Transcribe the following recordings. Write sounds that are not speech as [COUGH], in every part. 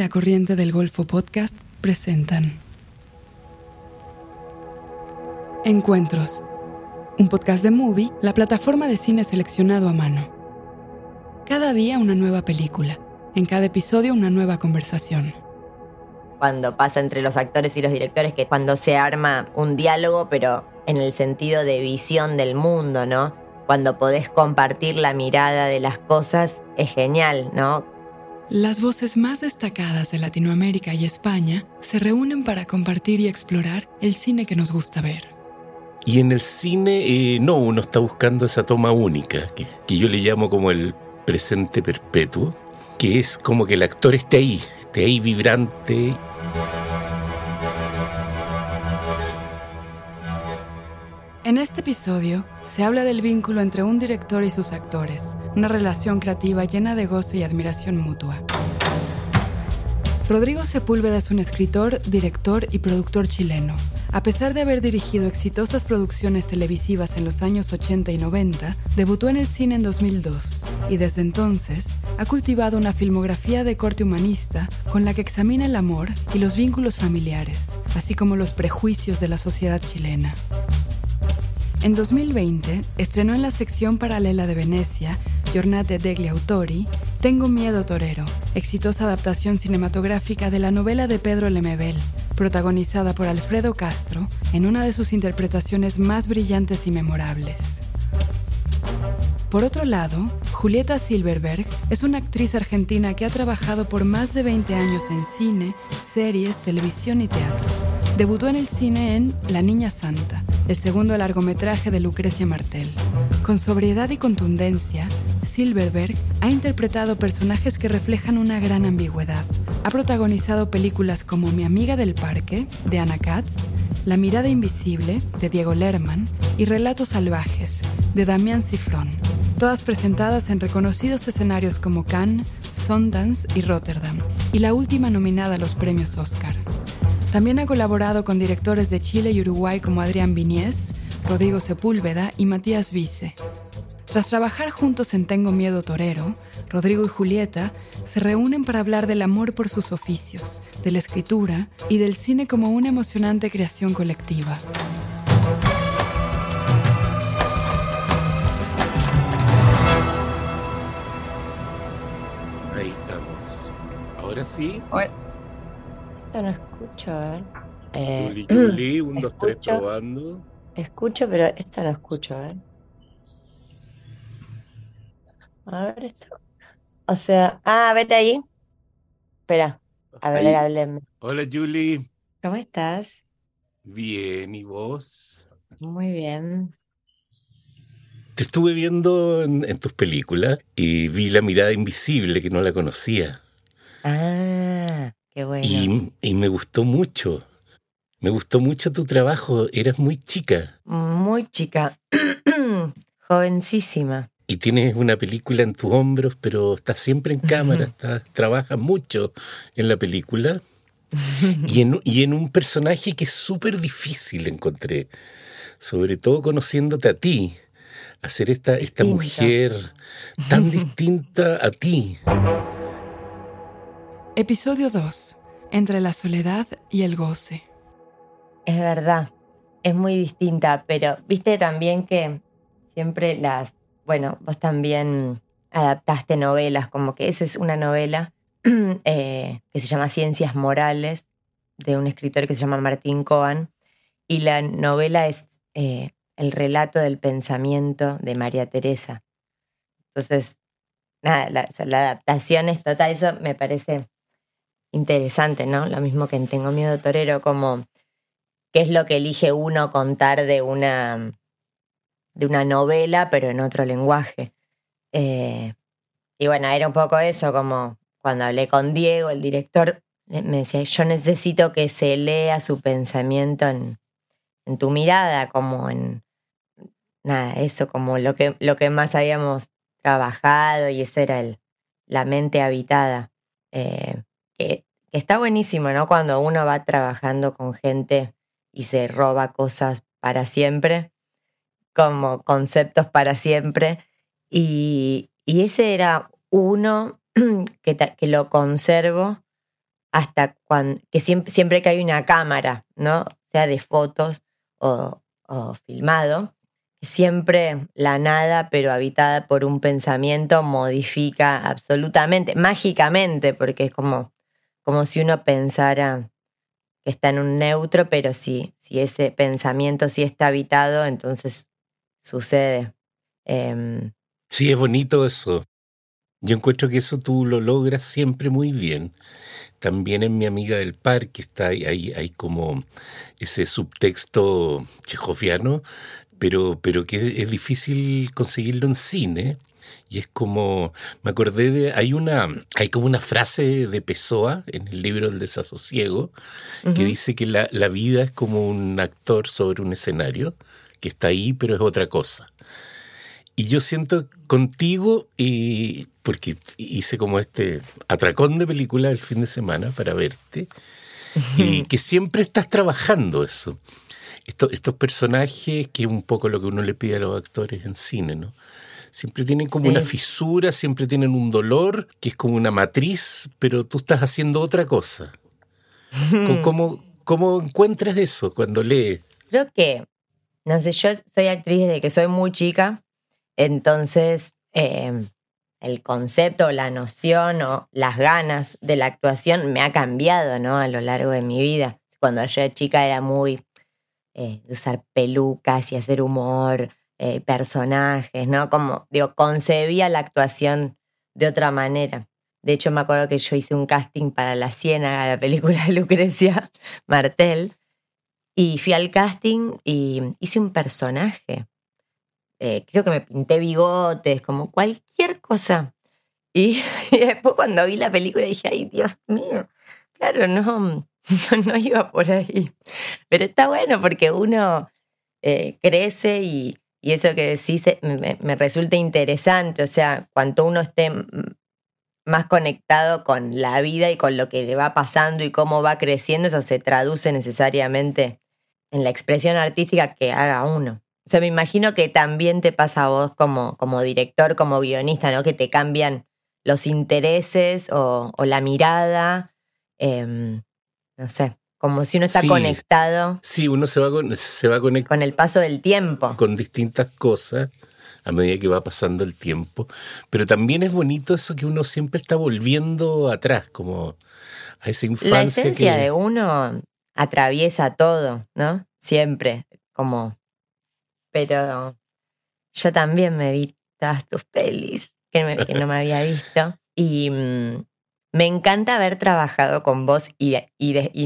La Corriente del Golfo Podcast presentan Encuentros, un podcast de Movie, la plataforma de cine seleccionado a mano. Cada día una nueva película, en cada episodio una nueva conversación. Cuando pasa entre los actores y los directores, que cuando se arma un diálogo, pero en el sentido de visión del mundo, ¿no? Cuando podés compartir la mirada de las cosas, es genial, ¿no? Las voces más destacadas de Latinoamérica y España se reúnen para compartir y explorar el cine que nos gusta ver. Y en el cine, eh, no, uno está buscando esa toma única, que, que yo le llamo como el presente perpetuo, que es como que el actor esté ahí, esté ahí vibrante. En este episodio se habla del vínculo entre un director y sus actores, una relación creativa llena de goce y admiración mutua. Rodrigo Sepúlveda es un escritor, director y productor chileno. A pesar de haber dirigido exitosas producciones televisivas en los años 80 y 90, debutó en el cine en 2002 y desde entonces ha cultivado una filmografía de corte humanista con la que examina el amor y los vínculos familiares, así como los prejuicios de la sociedad chilena. En 2020, estrenó en la sección paralela de Venecia, Giornate degli Autori, Tengo Miedo Torero, exitosa adaptación cinematográfica de la novela de Pedro Lemebel, protagonizada por Alfredo Castro en una de sus interpretaciones más brillantes y memorables. Por otro lado, Julieta Silverberg es una actriz argentina que ha trabajado por más de 20 años en cine, series, televisión y teatro. Debutó en el cine en La Niña Santa, el segundo largometraje de Lucrecia Martel. Con sobriedad y contundencia, Silverberg ha interpretado personajes que reflejan una gran ambigüedad. Ha protagonizado películas como Mi amiga del parque, de Anna Katz, La mirada invisible, de Diego Lerman, y Relatos salvajes, de Damián Cifrón, todas presentadas en reconocidos escenarios como Cannes, Sundance y Rotterdam, y la última nominada a los premios Oscar. También ha colaborado con directores de Chile y Uruguay como Adrián Viñez, Rodrigo Sepúlveda y Matías Vice. Tras trabajar juntos en Tengo Miedo Torero, Rodrigo y Julieta se reúnen para hablar del amor por sus oficios, de la escritura y del cine como una emocionante creación colectiva. Ahí estamos. Ahora sí. Esto no escucho, ¿eh? Eh, Juli, Juli, [CLEARS THROAT] un, dos, tres, escucho. probando. Escucho, pero esto no escucho, ¿eh? A ver esto. O sea, ah, a ver ahí. Espera, a ver, Ahí. hábleme. Hola, Julie. ¿Cómo estás? Bien, ¿y vos? Muy bien. Te estuve viendo en, en tus películas y vi La mirada invisible, que no la conocía. Ah, qué bueno. Y, y me gustó mucho. Me gustó mucho tu trabajo. Eras muy chica Muy chica. [CLEARS THROAT] Jovencísima. y tienes una película en tus hombros, pero estás siempre en cámara, [LAUGHS] estás- trabajas mucho en la película. [LAUGHS] Y en, y en un personaje que es súper difícil encontré, sobre todo conociéndote a ti, hacer esta, esta Distinta. mujer tan distinta a ti. Episodio 2. Entre la soledad y el goce. Es verdad, es muy distinta, pero viste también que siempre las, bueno, vos también adaptaste novelas, como que eso es una novela [CLEARS THROAT] eh, que se llama Ciencias Morales, de un escritor que se llama Martín Coan, y la novela es eh, el relato del pensamiento de María Teresa. Entonces, nada, la, adaptación es total, eso me parece interesante, ¿no? Lo mismo que en Tengo Miedo Torero, como qué es lo que elige uno contar de una, de una novela, pero en otro lenguaje. Eh, y bueno, era un poco eso, como cuando hablé con Diego, el director, eh, me decía, yo necesito que se lea su pensamiento en, en tu mirada, como en, nada, eso, como lo que, lo que más habíamos trabajado y eso era el, la mente habitada. Eh, que está buenísimo, ¿no? Cuando uno va trabajando con gente y se roba cosas para siempre, como conceptos para siempre. Y, y ese era uno [CLEARS THROAT] que, que lo conservo hasta cuando, que siempre, siempre que hay una cámara, ¿no? Sea de fotos o, o filmado, siempre la nada, pero habitada por un pensamiento, modifica absolutamente, mágicamente, porque es como, como si uno pensara que está en un neutro, pero si, si ese pensamiento sí está habitado, entonces sucede. Em, sí, es bonito eso. Yo encuentro que eso tú lo logras siempre muy bien. También en Mi amiga del parque está ahí, hay como ese subtexto chejofiano, pero, pero que es difícil conseguirlo en cine. Y es como, me acordé de, hay una, hay como una frase de Pessoa en el libro El desasosiego, que dice que la, la, vida es como un actor sobre un escenario, que está ahí, pero es otra cosa. Y yo siento contigo, y porque hice como este atracón de película el fin de semana para verte, y que siempre estás trabajando eso estos, personajes, que es un poco lo que uno le pide a los actores en cine, ¿no? Siempre tienen como una fisura, siempre tienen un dolor, que es como una matriz, pero tú estás haciendo otra cosa. ¿Cómo, [LAUGHS] cómo encuentras eso cuando lees? Creo que, no sé, yo soy actriz desde que soy muy chica, entonces em, el concepto, la noción o las ganas de la actuación me ha cambiado, ¿no? A lo largo de mi vida. Cuando yo era chica era muy eh, de usar pelucas y hacer humor, eh, personajes, ¿no? Como, digo, concebía la actuación de otra manera. De hecho, me acuerdo que yo hice un casting para La Ciénaga, la película de Lucrecia [LAUGHS] Martel, y fui al casting y hice un personaje. Eh, creo que me pinté bigotes, como cualquier cosa. Y, [LAUGHS] después cuando vi la película dije, ay, Dios mío, claro, [LAUGHS] no, no, iba por ahí. Pero está bueno porque uno eh, crece y, eso que decís eh, me, resulta interesante. O sea, cuanto uno esté más conectado con la vida y con lo que le va pasando y cómo va creciendo, eso se traduce necesariamente en la expresión artística que haga uno. O sea, me imagino que también te pasa a vos como, como director, como guionista, ¿no? Que te cambian los intereses o, la mirada. Em, no sé, como si uno está conectado. Sí, uno se va, con, se va con el paso del tiempo. Con distintas cosas a medida que va pasando el tiempo. Pero también es bonito eso que uno siempre está volviendo atrás, como a esa infancia. La esencia de uno atraviesa todo, ¿no? Siempre, como... Pero yo también me vi todas tus pelis que, que no me había visto. Y mm, me encanta haber trabajado con vos y,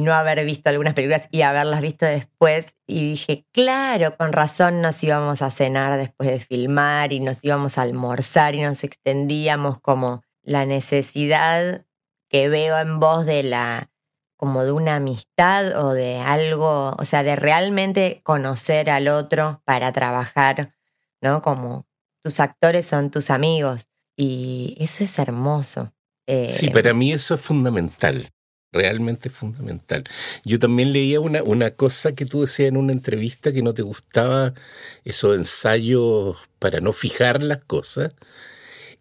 no haber visto algunas películas y haberlas visto después. Y dije, claro, con razón nos íbamos a cenar después de filmar y nos íbamos a almorzar y nos extendíamos como la necesidad que veo en vos de la como de una amistad o de algo, o sea, de realmente conocer al otro para trabajar, ¿no? Como tus actores son tus amigos y eso es hermoso sí, eh, para mí eso es fundamental, realmente fundamental. Yo también leía una, una cosa que tú decías en una entrevista que no te gustaba esos ensayos para no fijar las cosas.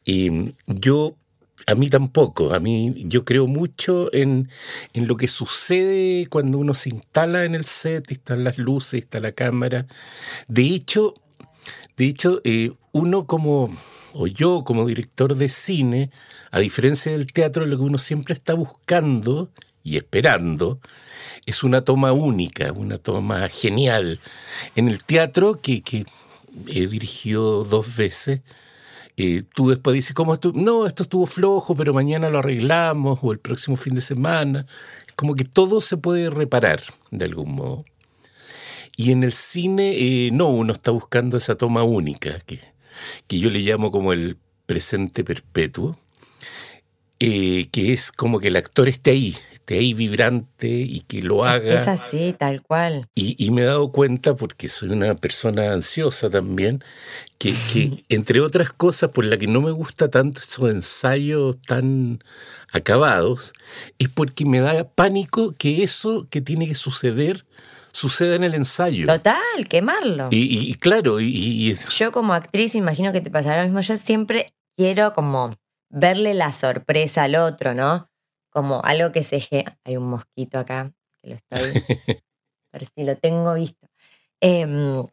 Y yo a mí tampoco, a mí yo creo mucho en, en, lo que sucede cuando uno se instala en el set, están las luces, está la cámara. De hecho, de hecho eh, uno como, o yo como director de cine, a diferencia del teatro, lo que uno siempre está buscando y esperando es una toma única, una toma genial. En el teatro, que, que he dirigido dos veces, eh, tú después dices, ¿cómo estuvo? No, esto estuvo flojo, pero mañana lo arreglamos o el próximo fin de semana. Como que todo se puede reparar de algún modo. Y en el cine, eh, no, uno está buscando esa toma única, que, que yo le llamo como el presente perpetuo, eh, que es como que el actor esté ahí, esté ahí vibrante y que lo haga. Es así, tal cual. Y, me he dado cuenta, porque soy una persona ansiosa también, que, que entre otras cosas por la que no me gusta tanto esos ensayos tan acabados, es porque me da pánico que eso que tiene que suceder suceda en el ensayo. Total, quemarlo. Y, y claro, y, Yo como actriz imagino que te pasará lo mismo. Yo siempre quiero como verle la sorpresa al otro, ¿no? como algo que se... Hay un mosquito acá, que lo estoy... [LAUGHS] a ver si lo tengo visto. Em,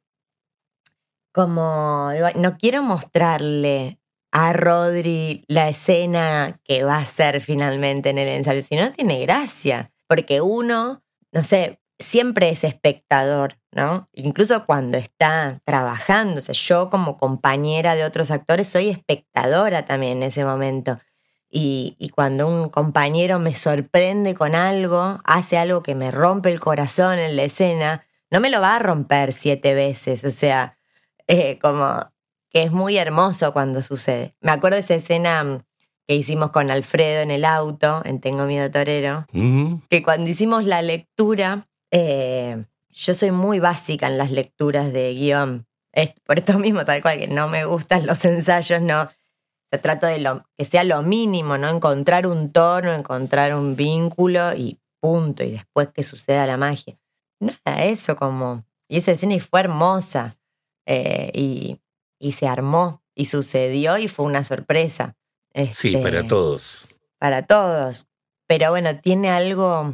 como no quiero mostrarle a Rodri la escena que va a ser finalmente en el ensayo, si no tiene gracia, porque uno, no sé, siempre es espectador, ¿no? Incluso cuando está trabajando, o sea, yo como compañera de otros actores soy espectadora también en ese momento. Y, y, cuando un compañero me sorprende con algo, hace algo que me rompe el corazón en la escena, no me lo va a romper siete veces, o sea, eh, como que es muy hermoso cuando sucede. Me acuerdo de esa escena mm, que hicimos con Alfredo en el auto, en Tengo Miedo Torero, que cuando hicimos la lectura, eh, yo soy muy básica en las lecturas de guion. Es por esto mismo, tal cual, que no me gustan los ensayos, no. Se trata de lo, que sea lo mínimo, ¿no? Encontrar un tono, encontrar un vínculo y punto. Y después que suceda la magia. Nada, eso como. Y esa escena fue hermosa. Eh, y, y se armó y sucedió y fue una sorpresa. sí, para este, todos. Para todos. Pero bueno, tiene algo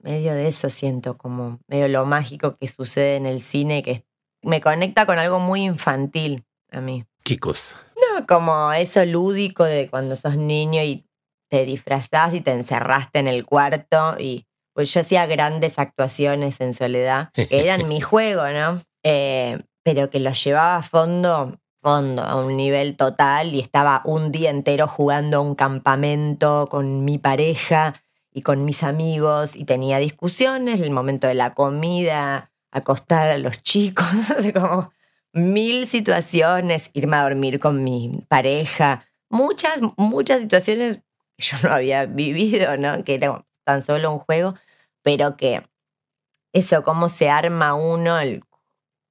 medio de eso, siento, como medio lo mágico que sucede en el cine, que me conecta con algo muy infantil a mí. ¿Qué cosa? No, como eso lúdico de cuando sos niño y te disfrazás y te encerraste en el cuarto y pues yo hacía grandes actuaciones en soledad, que eran mi [LAUGHS] juego, ¿no? Eh, pero que lo llevaba a fondo, fondo, a un nivel total y estaba un día entero jugando a un campamento con mi pareja y con mis amigos y tenía discusiones, el momento de la comida, acostar a los chicos, [LAUGHS] como mil situaciones, irme a dormir con mi pareja, muchas, muchas situaciones que yo no había vivido, ¿no? Que era tan solo un juego, pero que eso, cómo se arma uno, el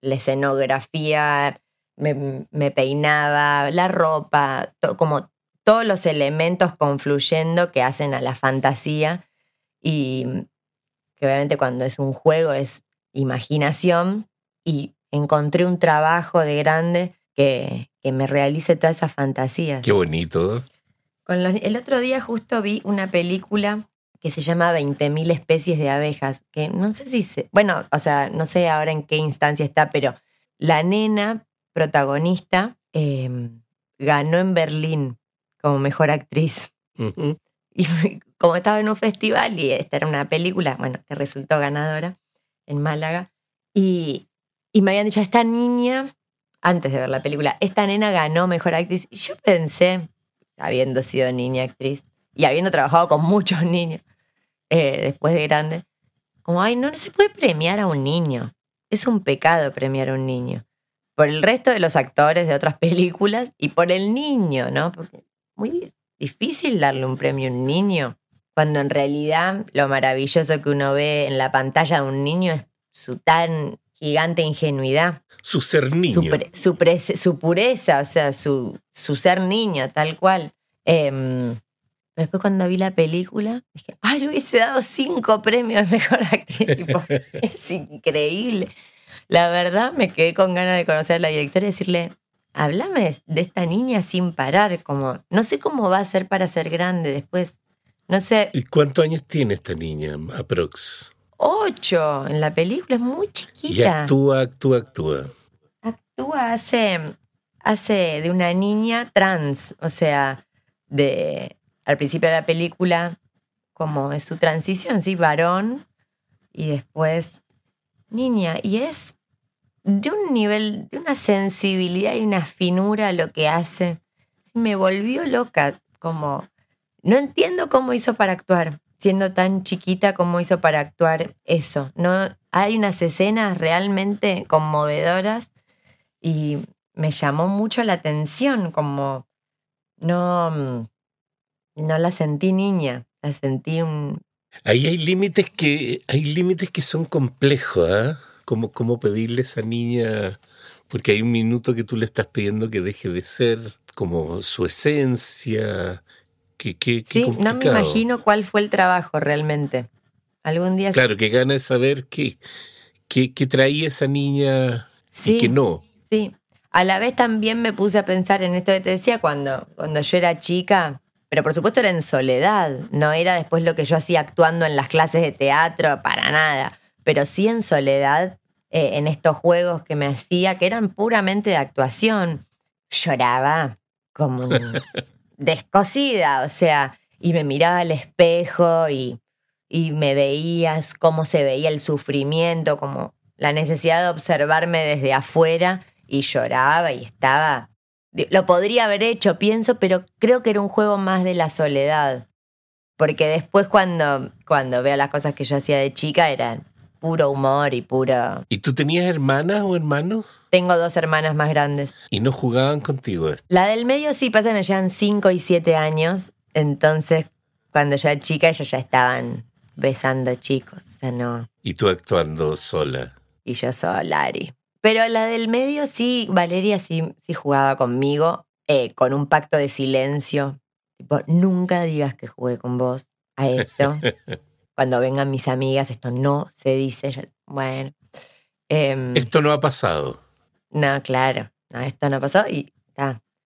la escenografía, me, peinaba, la ropa, como todos los elementos confluyendo que hacen a la fantasía y que obviamente cuando es un juego es imaginación y encontré un trabajo de grande que, que me realice todas esas fantasías. Qué bonito. Con el otro día justo vi una película que se llama 20.000 especies de abejas, que no sé si se, bueno, o sea, no sé ahora en qué instancia está, pero la nena protagonista em, ganó en Berlín como mejor actriz. Y [LAUGHS] como estaba en un festival y esta era una película, bueno, que resultó ganadora en Málaga, y, y me habían dicho, esta niña, antes de ver la película, esta nena ganó mejor actriz. Y yo pensé, habiendo sido niña actriz, y habiendo trabajado con muchos [LAUGHS] niños eh, después de grande, como, ay, no, se puede premiar a un niño. Es un pecado premiar a un niño. Por el resto de los actores de otras [LAUGHS] películas y por el niño, ¿no? Porque muy difícil darle un premio a un niño, cuando en realidad lo maravilloso que uno ve en la pantalla de un niño es su tan gigante ingenuidad. Su ser niño. Su, pureza, o sea, su, su ser niño, tal cual. Eh, Después cuando vi la película, dije, ay, yo hubiese dado cinco premios de mejor actriz. [LAUGHS] es increíble. La verdad, me quedé con ganas de conocer a la directora y decirle, háblame de esta niña sin parar, como, no sé cómo va a ser para ser grande después. No sé. ¿Y cuántos años tiene esta niña, aprox? Ocho. En la película es muy chiquita. Y actúa, actúa, actúa. Actúa, hace, hace de una niña trans, o sea, de al principio de la película como es su transición, sí, varón y después niña. Y es de un nivel, de una sensibilidad y una finura lo que hace. Me volvió loca, como no entiendo cómo hizo para actuar, siendo tan chiquita como hizo para actuar eso. No hay unas escenas realmente conmovedoras y me llamó mucho la atención, como no no la sentí niña, la sentí un... Ahí hay límites que, hay límites que son complejos, ¿ah? Como, como pedirle a esa niña, porque hay un minuto que tú le estás pidiendo que deje de ser como su esencia. Que, que, sí, no me imagino cuál fue el trabajo realmente. Algún día... Claro, que gana de saber qué, qué, traía esa niña y que no. Sí, a la vez también me puse a pensar en esto que te decía, cuando, cuando yo era chica, pero por supuesto era en soledad, no era después lo que yo hacía actuando en las clases de teatro, para nada, pero sí en soledad eh, en estos juegos que me hacía, que eran puramente de actuación. Lloraba como [LAUGHS] descosida, o sea, y me miraba al espejo y, y me veías cómo se veía el sufrimiento, como la necesidad de observarme desde afuera y lloraba y estaba lo podría haber hecho, pienso, pero creo que era un juego más de la soledad. Porque después cuando, cuando veo las cosas que yo hacía de chica eran puro humor y puro... ¿Y tú tenías hermanas o hermanos? Tengo dos hermanas más grandes. ¿Y no jugaban contigo? La del medio sí, pasa, me llevan cinco y siete años. Entonces, cuando yo era chica, ellos ya estaban besando chicos. O sea, no. ¿Y tú actuando sola? Y yo sola, Lari. Pero la del medio sí, Valeria sí, sí jugaba conmigo, eh, con un pacto de silencio. Tipo, nunca digas que jugué con vos a esto. [LAUGHS] Cuando vengan mis amigas, esto no se dice. bueno. Em, esto no ha pasado. No, claro. No, esto no ha pasado y,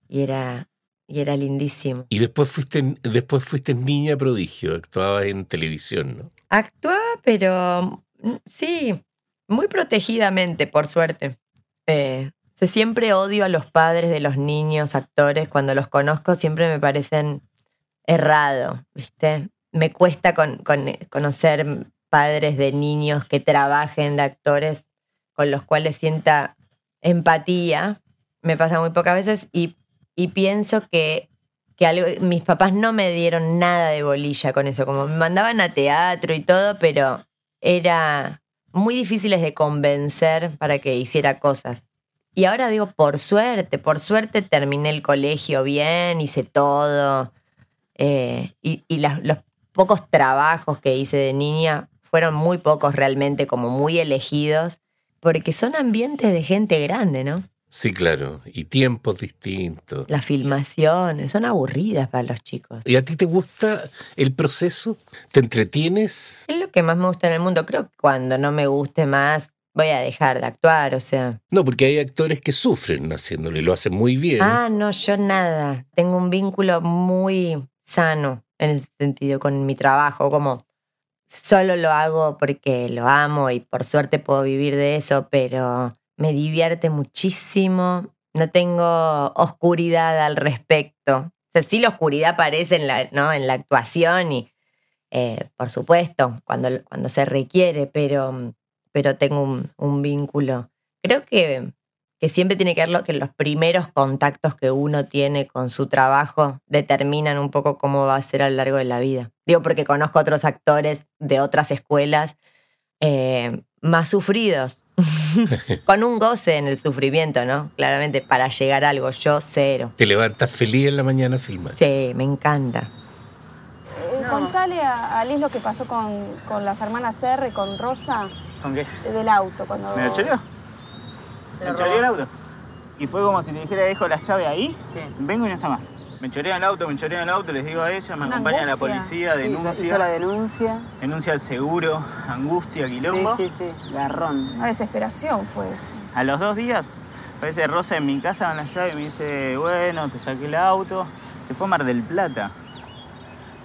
y era y era lindísimo. Y después fuiste, después fuiste niña prodigio, actuabas en televisión, ¿no? Actuaba, pero mm, sí, muy protegidamente, por suerte. Eh, siempre odio a los padres de los niños actores. Cuando los conozco siempre me parecen errados, ¿viste? Me cuesta conocer padres de niños que trabajen de actores con los cuales sienta empatía. Me pasa muy pocas veces y, pienso que, que mis papás no me dieron nada de bolilla con eso. Como me mandaban a teatro y todo, pero era muy difíciles de convencer para que hiciera cosas. Y ahora digo, por suerte, por suerte terminé el colegio bien, hice todo. Eh, y, los pocos trabajos que hice de niña fueron muy pocos realmente, como muy elegidos, porque son ambientes de gente grande, ¿no? Sí, claro, y tiempos distintos. Las filmaciones son aburridas para los chicos. ¿Y a ti te gusta el proceso? ¿Te entretienes? Es lo que más me gusta en el mundo. Creo que cuando no me guste más, voy a dejar de actuar, o sea. No, porque hay actores que sufren haciéndolo y lo hacen muy bien. Ah, no, yo nada. Tengo un vínculo muy sano en ese sentido con mi trabajo, como solo lo hago porque lo amo y por suerte puedo vivir de eso, pero me divierte muchísimo, no tengo oscuridad al respecto. O sea, sí la oscuridad aparece en la, ¿no? en la actuación y, eh, por supuesto, cuando, cuando se requiere, pero, pero tengo un, vínculo. Creo que, que, siempre tiene que ver que los primeros contactos que uno tiene con su trabajo determinan un poco cómo va a ser a lo largo de la vida. Digo, porque conozco otros actores de otras escuelas eh, más sufridos, [LAUGHS] con un goce en el sufrimiento, ¿no? Claramente, para llegar a algo, yo cero. ¿Te levantas feliz en la mañana filmando? Sí, me encanta. Eh, contale a, Liz lo que pasó con, las hermanas R, con Rosa. ¿Con qué? Del auto, cuando... ¿Me lo? ¿Me choreó el auto? Y fue como si te dijera, dejo la llave ahí, sí. vengo y no está más. Me chorean el auto, me chorean el auto, les digo a ella, me acompaña la policía, denuncia. Hizo la denuncia. Denuncia al seguro, angustia, quilombo. Sí, sí, sí, garrón. Una desesperación fue eso. A los dos días, aparece Rosa en mi casa con la llave y me dice, bueno, te saqué el auto. Se fue a Mar del Plata.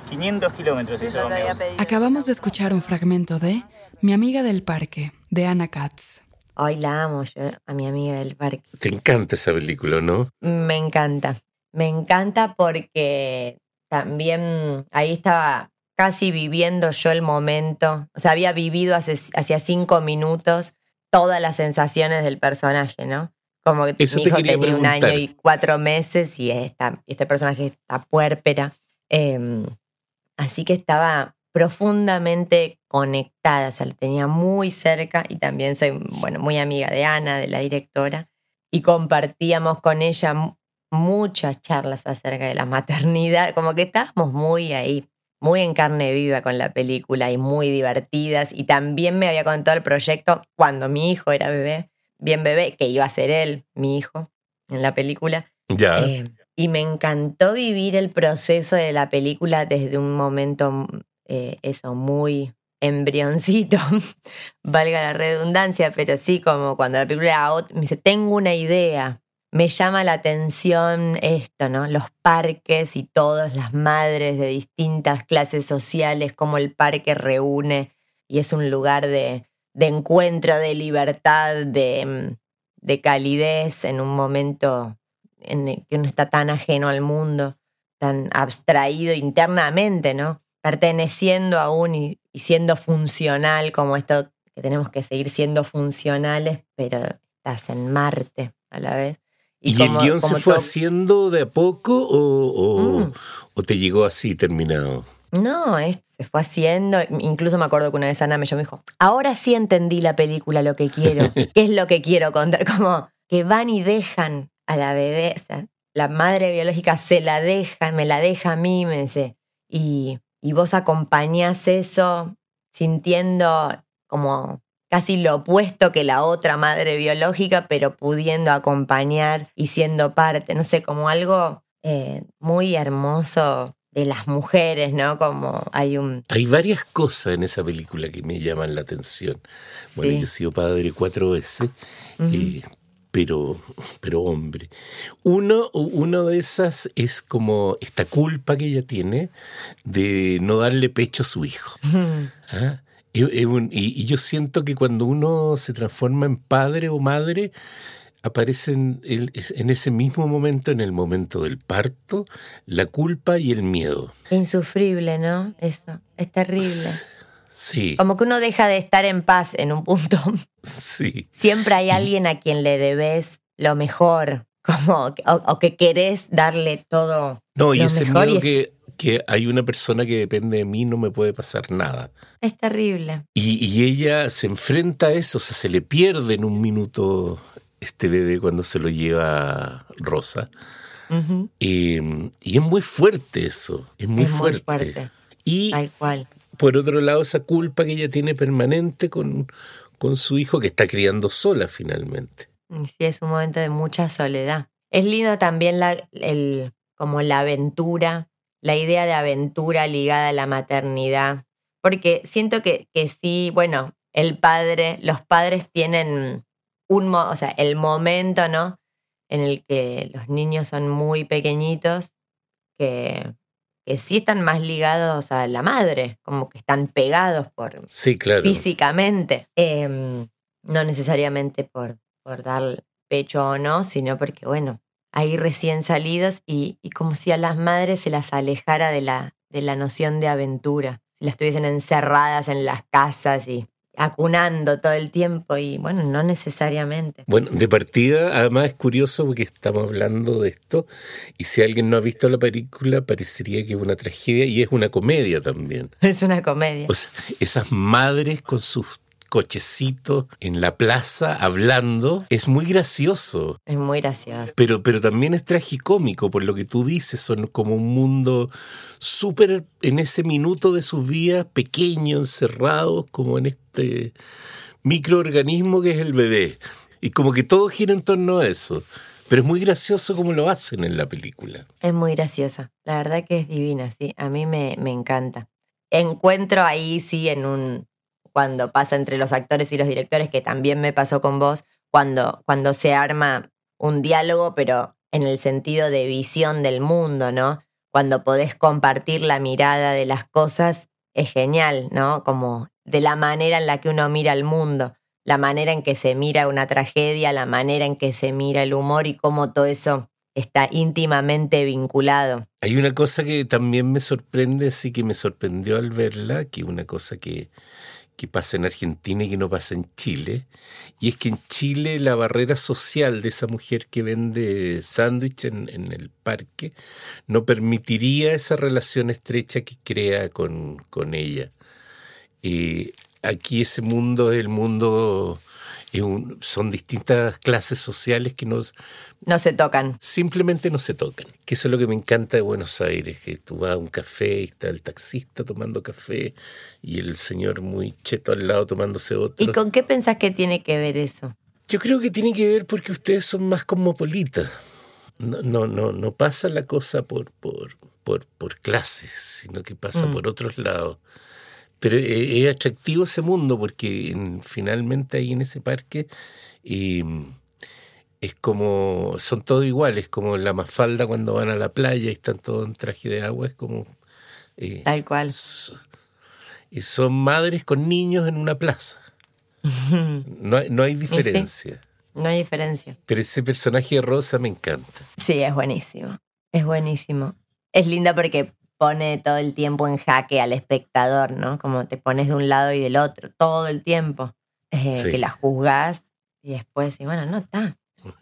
500 kilómetros hizo. Acabamos de escuchar un fragmento de Mi amiga del parque, de Ana Katz. Hoy la amo yo, a mi amiga del parque. Te encanta esa película, ¿no? Me encanta. Me encanta porque también ahí estaba casi viviendo yo el momento, o sea, había vivido hace, hacía cinco minutos todas las sensaciones del personaje, ¿no? Como que mi hijo tenía un año y cuatro meses y este personaje está puérpera. Em, así que estaba profundamente conectada, o sea, la tenía muy cerca y también soy, bueno, muy amiga de Ana, de la directora, y compartíamos con ella muchas charlas acerca de la maternidad, como que estábamos muy ahí, muy en carne viva con la película y muy divertidas. Y también me había contado el proyecto cuando mi hijo era bebé, bien bebé, que iba a ser él, mi hijo, en la película. Ya. Eh, y me encantó vivir el proceso de la película desde un momento, eh, eso, muy embrioncito, [LAUGHS] valga la redundancia, pero sí como cuando la película me dice, tengo una idea, me llama la atención esto, ¿no? Los parques y todas las madres de distintas clases sociales, cómo el parque reúne y es un lugar de, de encuentro, de libertad, de, de, calidez en un momento en el que uno está tan ajeno al mundo, tan abstraído internamente, ¿no? Perteneciendo aún y, y siendo funcional como esto que tenemos que seguir siendo funcionales, pero estás en Marte a la vez. ¿Y, el guion se fue haciendo de a poco mm. o, te llegó así terminado? No, se fue haciendo. Incluso me acuerdo que una vez Ana me llamó y dijo, ahora sí entendí la película, lo que quiero. [LAUGHS] ¿Qué es lo que quiero contar? Como que van y dejan a la bebé, o sea, la madre biológica se la deja, me la deja a mí, me dice. Y, y vos acompañás eso sintiendo como casi lo opuesto que la otra madre biológica, pero pudiendo acompañar y siendo parte, no sé, como algo eh, muy hermoso de las mujeres, ¿no? Como hay un... Hay varias cosas en esa película que me llaman la atención. Bueno, yo he sido padre cuatro veces, eh, pero, pero hombre. Uno, una de esas es como esta culpa que ella tiene de no darle pecho a su hijo. ¿Ah? Y, yo siento que cuando uno se transforma en padre o madre, aparecen en ese mismo momento, en el momento del parto, la culpa y el miedo. Insufrible, ¿no? Eso, es terrible. Sí. Como que uno deja de estar en paz en un punto. [LAUGHS] Sí. Siempre hay alguien a quien le debes lo mejor, como, o, que querés darle todo. No, y ese miedo que que hay una persona que depende de mí, no me puede pasar nada. Es terrible. Y, ella se enfrenta a eso, o sea, se le pierde en un minuto este bebé cuando se lo lleva Rosa. y, es muy fuerte eso, es muy fuerte. Y Tal cual. Por otro lado, esa culpa que ella tiene permanente con, con su hijo que está criando sola finalmente. Sí, es un momento de mucha soledad. Es lindo también la, el, como la aventura la idea de aventura ligada a la maternidad, porque siento que, que sí, bueno, el padre, los padres tienen un, o sea, el momento, ¿no? En el que los niños son muy pequeñitos, que, que sí están más ligados a la madre, como que están pegados por sí, claro. físicamente, em, no necesariamente por, por dar pecho o no, sino porque, bueno, ahí recién salidos y, como si a las madres se las alejara de la, de la noción de aventura, si las tuviesen encerradas en las casas y acunando todo el tiempo y bueno, no necesariamente. Bueno, de partida, además es curioso porque estamos hablando de esto y si alguien no ha visto la película parecería que es una tragedia y es una comedia también. [LAUGHS] Es una comedia. O sea, esas madres con sus cochecito en la plaza hablando, es muy gracioso. Es muy gracioso. Pero, pero también es tragicómico por lo que tú dices, son como un mundo súper en ese minuto de sus vidas, pequeño, encerrados, como en este microorganismo que es el bebé. Y como que todo gira en torno a eso. Pero es muy gracioso como lo hacen en la película. Es muy graciosa. La verdad que es divina, sí. A mí me, me encanta. Encuentro ahí, sí, en un, cuando pasa entre los actores y los directores, que también me pasó con vos, cuando, cuando se arma un diálogo, pero en el sentido de visión del mundo, ¿no? Cuando podés compartir la mirada de las cosas, es genial, ¿no? Como de la manera en la que uno mira el mundo, la manera en que se mira una tragedia, la manera en que se mira el humor y cómo todo eso está íntimamente vinculado. Hay una cosa que también me sorprende, sí que me sorprendió al verla, que una cosa que, que pasa en Argentina y que no pasa en Chile. Y es que en Chile la barrera social de esa mujer que vende sándwich en, el parque no permitiría esa relación estrecha que crea con, con ella. Y aquí ese mundo es el mundo son distintas clases sociales que nos... No se tocan. Simplemente no se tocan. Que eso es lo que me encanta de Buenos Aires, que tú vas a un café y está el taxista tomando café y el señor muy cheto al lado tomándose otro. ¿Y con qué pensás que tiene que ver eso? Yo creo que tiene que ver porque ustedes son más cosmopolitas. No, no, no, no pasa la cosa por, por, por, por clases, sino que pasa mm. por otros lados. Pero eh, es atractivo ese mundo porque finalmente ahí en ese parque em, es como, son todos iguales, como la mafalda cuando van a la playa y están todos en traje de agua, es como... Eh, Tal cual. Y son madres con niños en una plaza. No [LAUGHS] no hay diferencia. no hay diferencia. Pero ese personaje de Rosa me encanta. Sí, es buenísimo. Es buenísimo. Es linda porque pone todo el tiempo en jaque al espectador, ¿no? Como te pones de un lado y del otro, todo el tiempo. Eh, que la juzgas y después, y bueno, no está.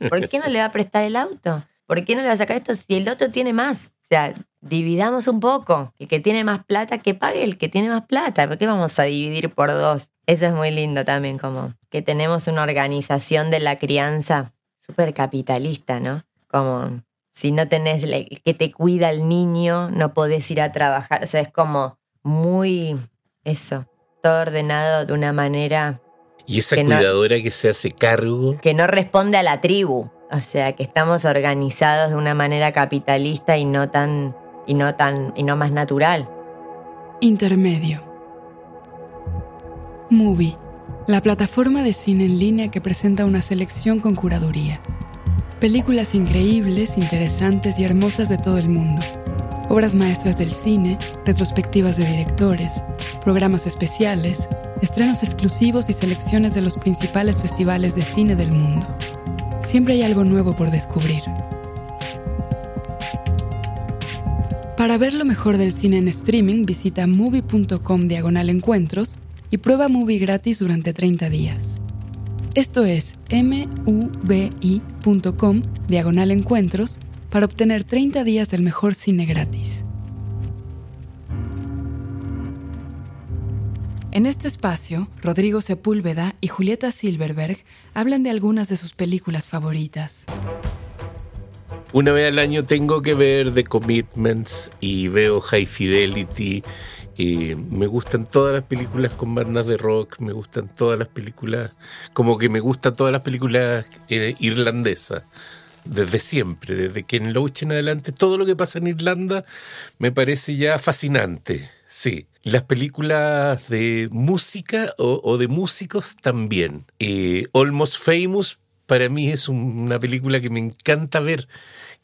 ¿Por qué no le va a prestar el auto? ¿Por qué no le va a sacar esto si el otro tiene más? O sea, dividamos un poco. El que tiene más plata, que pague el que tiene más plata. ¿Por qué vamos a dividir por dos? Eso es muy lindo también, como que tenemos una organización de la crianza súper capitalista, ¿no? Como si no tenés el que te cuida el niño, no podés ir a trabajar. O sea, es como muy eso, todo ordenado de una manera y esa cuidadora que se hace cargo. Que no responde a la tribu. O sea, que estamos organizados de una manera capitalista y no tan. y no tan. y no más natural. Intermedio. Movie, la plataforma de cine en línea que presenta una selección con curaduría. Películas increíbles, interesantes y hermosas de todo el mundo obras maestras del cine, retrospectivas de directores, programas especiales, estrenos exclusivos y selecciones de los principales festivales de cine del mundo. Siempre hay algo nuevo por descubrir. Para ver lo mejor del cine en streaming, visita movie.com diagonal encuentros y prueba Movie gratis durante 30 días. Esto es mubi.com diagonal encuentros para obtener 30 días del mejor cine gratis. En este espacio, Rodrigo Sepúlveda y Julieta Silverberg hablan de algunas de sus películas favoritas. Una vez al año tengo que ver The Commitments y veo High Fidelity. Me gustan todas las películas con bandas de rock, me gustan todas las películas, como que me gustan todas las películas eh, irlandesas desde siempre, desde que en Loach en adelante, todo lo que pasa en Irlanda me parece ya fascinante. Sí, las películas de música o, de músicos también. Eh, Almost Famous para mí es una película que me encanta ver.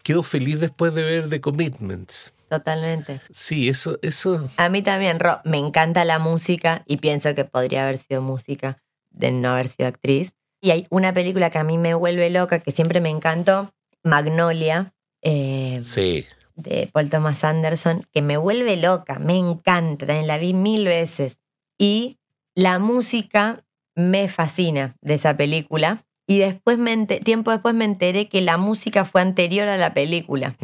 Quedo feliz después de ver The Commitments. Totalmente. Sí, eso, eso. A mí también, me encanta la música y pienso que podría haber sido música de no haber sido actriz. Y hay una película que a mí me vuelve loca, que siempre me encantó, Magnolia. Eh, sí. De Paul Thomas Anderson, que me vuelve loca, me encanta, también la vi mil veces. Y la música me fascina de esa película. Y después, tiempo después me enteré que la música fue anterior a la película.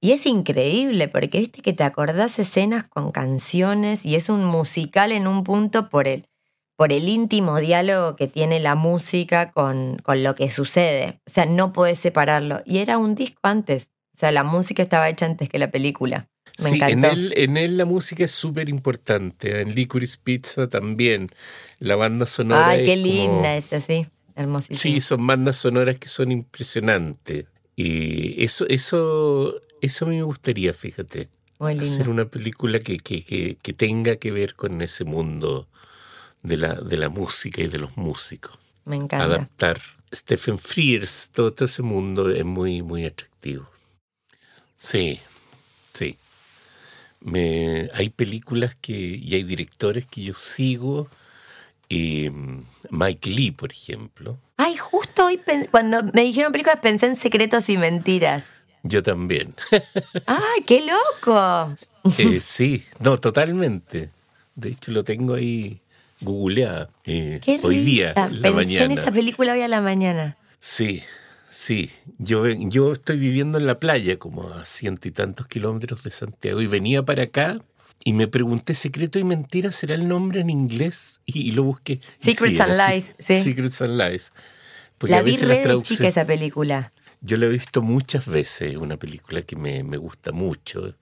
Y es increíble, porque viste que te acordás escenas con canciones y es un musical en un punto por él por el íntimo diálogo que tiene la música con, con lo que sucede. O sea, no podés separarlo. Y era un disco antes. O sea, la música estaba hecha antes que la película. Me sí, en él, en él la música es súper importante. En Licorice Pizza también. La banda sonora. Ay, qué linda esa, sí. Hermosísima. Sí, son bandas sonoras que son impresionantes. Y eso, eso, eso a mí me gustaría, fíjate. Muy Hacer una película que, que, que, que tenga que ver con ese mundo de la, de la música y de los músicos. Me encanta. Adaptar Stephen Frears, todo, ese mundo es muy, muy atractivo. Sí, sí. Me, hay películas que, y hay directores que yo sigo. Em, Mike Lee, por ejemplo. Ay, justo hoy cuando me dijeron películas pensé en Secretos y Mentiras. Yo también. ¡Ay, qué loco! Eh, sí, no, totalmente. De hecho, lo tengo ahí googleada eh, hoy día, la mañana. en esa película hoy a la mañana. Sí, sí. Yo, yo estoy viviendo en la playa, como a ciento y tantos kilómetros de Santiago, y venía para acá y me pregunté, ¿Secreto y Mentira será el nombre en inglés? Y, lo busqué. Secrets and Lies, sí. Secrets and Lies. Porque la a veces vi chica esa película. Yo la he visto muchas veces, una película que me, me gusta mucho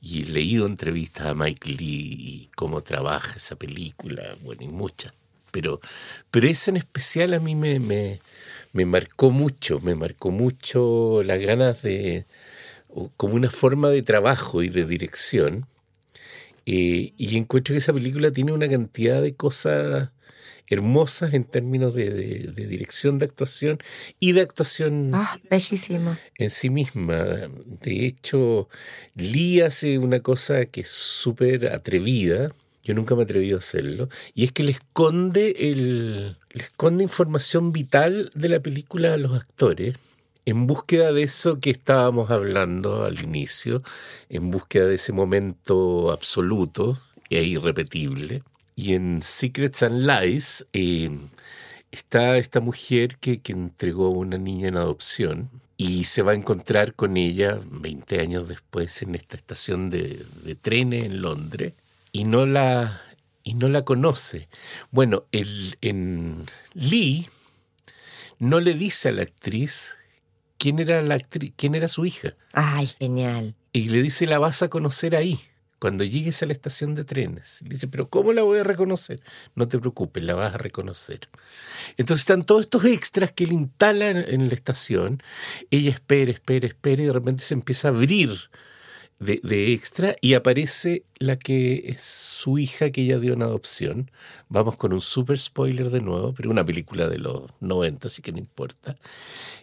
y he leído entrevistas a Mike Lee y cómo trabaja esa película, bueno, y muchas. Pero, pero esa en especial a mí me, me, me marcó mucho, me marcó mucho las ganas de, como una forma de trabajo y de dirección. Eh, y encuentro que esa película tiene una cantidad de cosas hermosas en términos de, dirección de actuación y de actuación ah, bellísimo. en sí misma. De hecho, Lee hace una cosa que es súper atrevida. Yo nunca me he atrevido a hacerlo. Y es que le esconde, el, le esconde información vital de la película a los actores en búsqueda de eso que estábamos hablando al inicio, en búsqueda de ese momento absoluto e irrepetible. Y en Secrets and Lies eh, está esta mujer que, entregó una niña en adopción y se va a encontrar con ella 20 años después en esta estación de, de trenes en Londres y no la, y no la conoce. Bueno, el, en Lee no le dice a la actriz quién era la actriz, quién era su hija. Ay, genial. Y le dice, la vas a conocer ahí, cuando llegues a la estación de trenes. dice, pero ¿cómo la voy a reconocer? No te preocupes, la vas a reconocer. Entonces están todos estos extras que él instala en la estación. Ella espera, espera, espera y de repente se empieza a abrir de, extra y aparece la que es su hija que ella dio en adopción. Vamos con un super spoiler de nuevo, pero una película de los 90, así que no importa.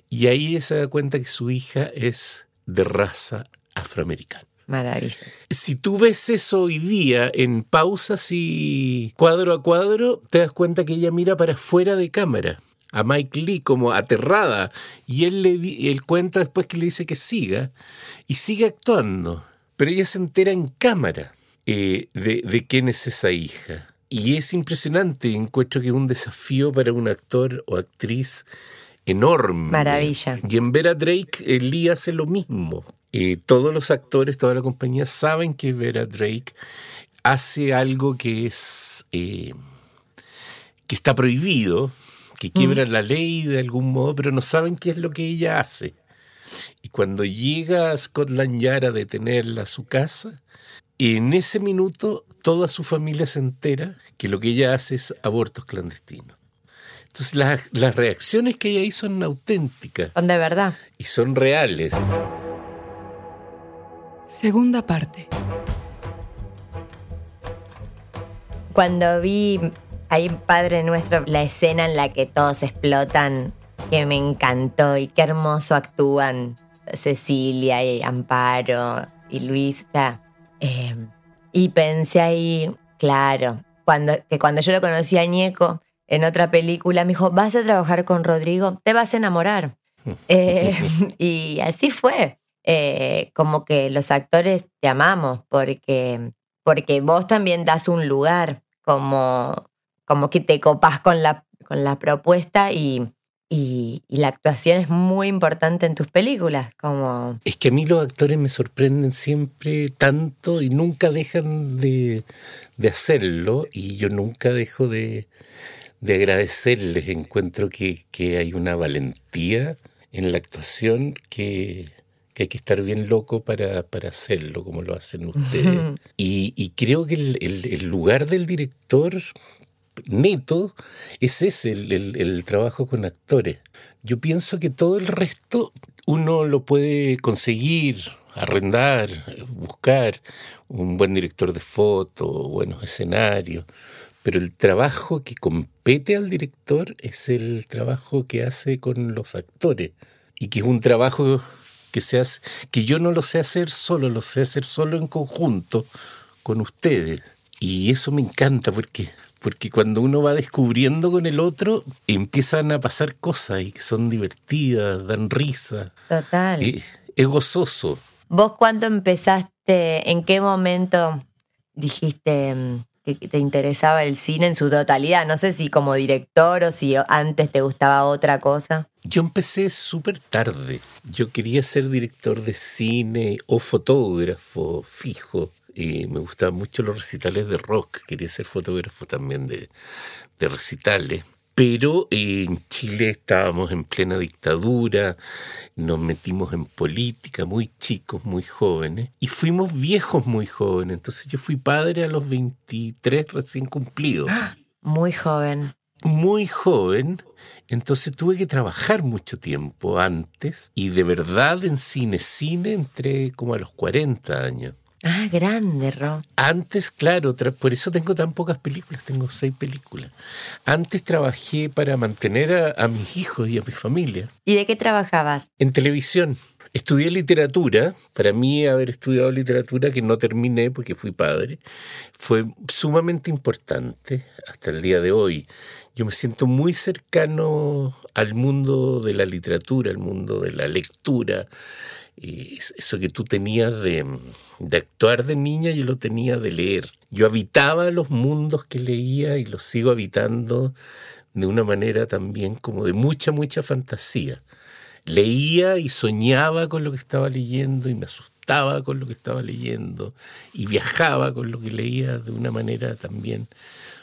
Y ahí ella se da cuenta que su hija es de raza afroamericana. Maravilloso. Si tú ves eso hoy día en pausas y cuadro a cuadro, te das cuenta que ella mira para fuera de cámara a Mike Lee como aterrada y él, le, él cuenta después que le dice que siga y sigue actuando. Pero ella se entera en cámara eh, de, quién es esa hija. Y es impresionante, encuentro que es un desafío para un actor o actriz enorme. Maravilla. Y en Vera Drake, Lee hace lo mismo. Eh, todos los actores, toda la compañía saben que Vera Drake hace algo que es eh, que está prohibido, que quiebra mm. la ley de algún modo, pero no saben qué es lo que ella hace. Y cuando llega a Scotland Yard a detenerla a su casa, en ese minuto toda su familia se entera que lo que ella hace es abortos clandestinos. Entonces las, las reacciones que ella hizo son auténticas. Son de verdad. Y son reales. Segunda parte. Cuando vi ahí, Padre Nuestro, la escena en la que todos explotan que me encantó y qué hermoso actúan Cecilia y Amparo y Luis. Em, y pensé ahí, claro, cuando, que cuando yo lo conocí a Ñeco en otra película, me dijo, vas a trabajar con Rodrigo, te vas a enamorar. [LAUGHS] Eh, y así fue. Eh, como que los actores te amamos porque, porque vos también das un lugar, como, como que te copas con la, con la propuesta y, y, la actuación es muy importante en tus películas, como... Es que a mí los actores me sorprenden siempre tanto y nunca dejan de, hacerlo y yo nunca dejo de, agradecerles. Encuentro que, hay una valentía en la actuación que, hay que estar bien loco para, hacerlo, como lo hacen ustedes. [LAUGHS] y, creo que el, lugar del director neto es ese, el, trabajo con actores. Yo pienso que todo el resto uno lo puede conseguir, arrendar, buscar un buen director de foto, buenos escenarios, pero el trabajo que compete al director es el trabajo que hace con los actores y que es un trabajo que se hace, que yo no lo sé hacer solo, lo sé hacer solo en conjunto con ustedes. Y eso me encanta porque porque cuando uno va descubriendo con el otro, empiezan a pasar cosas y que son divertidas, dan risa. Total. es gozoso. ¿Vos cuándo empezaste, en qué momento dijiste mm, que te interesaba el cine en su totalidad? No sé si como director o si antes te gustaba otra cosa. Yo empecé súper tarde. Yo quería ser director de cine o fotógrafo fijo me gustaban mucho los recitales de rock, quería ser fotógrafo también de, recitales. Pero en Chile estábamos en plena dictadura, nos metimos en política muy chicos, muy jóvenes, y fuimos viejos muy jóvenes. Entonces yo fui padre a los 23 recién cumplidos. Muy joven. Muy joven. Entonces tuve que trabajar mucho tiempo antes y de verdad en cine, cine entré como a los 40 años. Ah, grande, Ro. Antes, claro, por eso tengo tan pocas películas, tengo seis películas. Antes trabajé para mantener a, mis hijos y a mi familia. ¿Y de qué trabajabas? En televisión. Estudié literatura. Para mí haber estudiado literatura, que no terminé porque fui padre, fue sumamente importante hasta el día de hoy. Yo me siento muy cercano al mundo de la literatura, al mundo de la lectura. Eso que tú tenías de, de actuar de niña, yo lo tenía de leer. Yo habitaba los mundos que leía y los sigo habitando de una manera también como de mucha, mucha fantasía. Leía y soñaba con lo que estaba leyendo y me asustaba con lo que estaba leyendo y viajaba con lo que leía de una manera también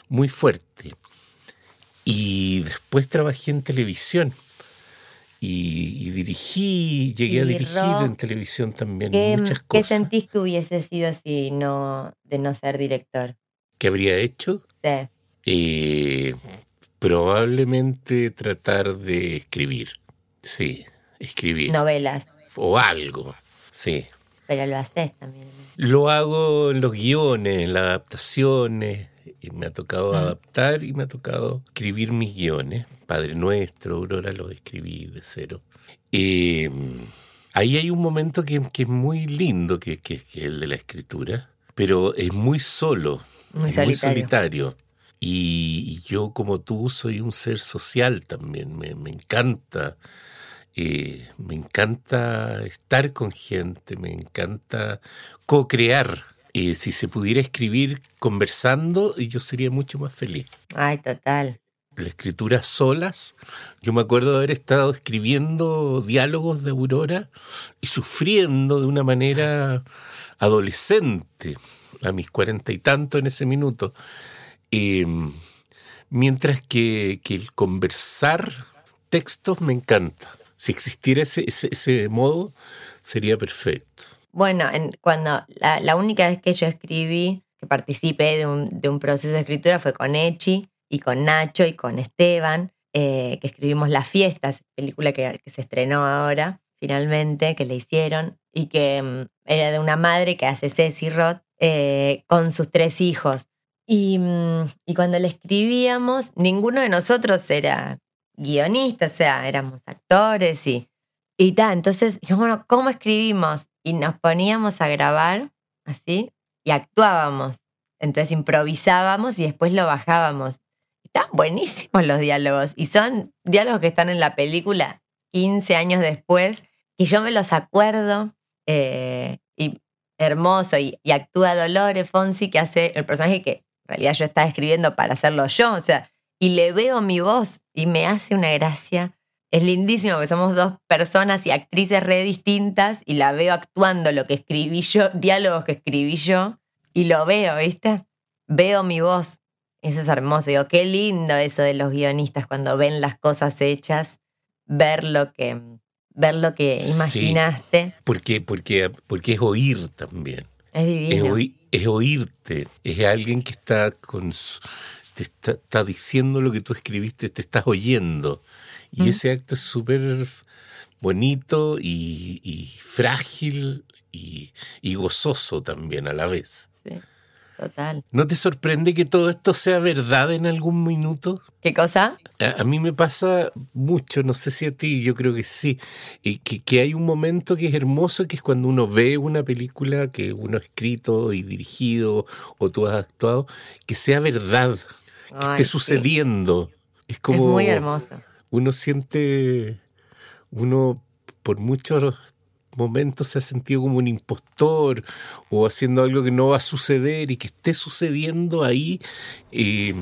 muy fuerte. Y después trabajé en televisión. Y, dirigí, llegué a dirigir en televisión también muchas cosas. ¿Qué sentís que hubiese sido si no, de no ser director? ¿Qué habría hecho? Sí. Eh, probablemente tratar de escribir. Sí, escribir. Novelas. O algo, sí. Pero lo haces también. Lo hago en los guiones, en las adaptaciones, me ha tocado adaptar y me ha tocado escribir mis guiones. Padre Nuestro, Aurora, lo escribí de cero. ahí hay un momento que, es muy lindo, que, es el de la escritura, pero es muy solo, muy solitario. Y, yo, como tú, soy un ser social también. Me, encanta. Eh, me encanta estar con gente, me encanta co-crear y si se pudiera escribir conversando, yo sería mucho más feliz. Ay, total. La escritura solas. Yo me acuerdo de haber estado escribiendo diálogos de Aurora y sufriendo de una manera adolescente, a mis cuarenta y tanto en ese minuto. Em, mientras que, el conversar textos me encanta. Si existiera ese, ese modo, sería perfecto. Bueno, en, cuando la, única vez que yo escribí, que participé de un, de un, proceso de escritura fue con Echi y con Nacho y con Esteban, eh, que escribimos Las Fiestas, película que, se estrenó ahora, finalmente, que le hicieron, y que mm, era de una madre que hace Ceci Roth eh, con sus tres hijos. Y, mm, y cuando le escribíamos, ninguno de nosotros era guionista, o sea, éramos actores y y tal, entonces dijimos, bueno, ¿cómo escribimos? Y nos poníamos a grabar así y actuábamos. Entonces improvisábamos y después lo bajábamos. Están buenísimos los diálogos y son diálogos que están en la película 15 años después, que yo me los acuerdo eh, y hermoso. Y, y, actúa Dolores Fonsi, que hace el personaje que en realidad yo estaba escribiendo para hacerlo yo, o sea, y le veo mi voz y me hace una gracia es lindísimo porque somos dos personas y actrices re distintas y la veo actuando lo que escribí yo, diálogos que escribí yo y lo veo, ¿viste? Veo mi voz. Eso es hermoso. Digo, qué lindo eso de los guionistas cuando ven las cosas hechas, ver lo que, ver lo que imaginaste. porque, porque, porque es oír también. Es divino. Es, oírte. Es alguien que está con te está diciendo lo que tú escribiste, te estás oyendo. Y ese acto es súper bonito y, frágil y, gozoso también a la vez. Sí, total. ¿No te sorprende que todo esto sea verdad en algún minuto? ¿Qué cosa? A, mí me pasa mucho, no sé si a ti, yo creo que sí, y que, que, hay un momento que es hermoso, que es cuando uno ve una película que uno ha escrito y dirigido o tú has actuado, que sea verdad, que esté sucediendo. Es como... Es muy hermoso uno siente, uno por muchos momentos se ha sentido como un impostor o haciendo algo que no va a suceder y que esté sucediendo ahí eh,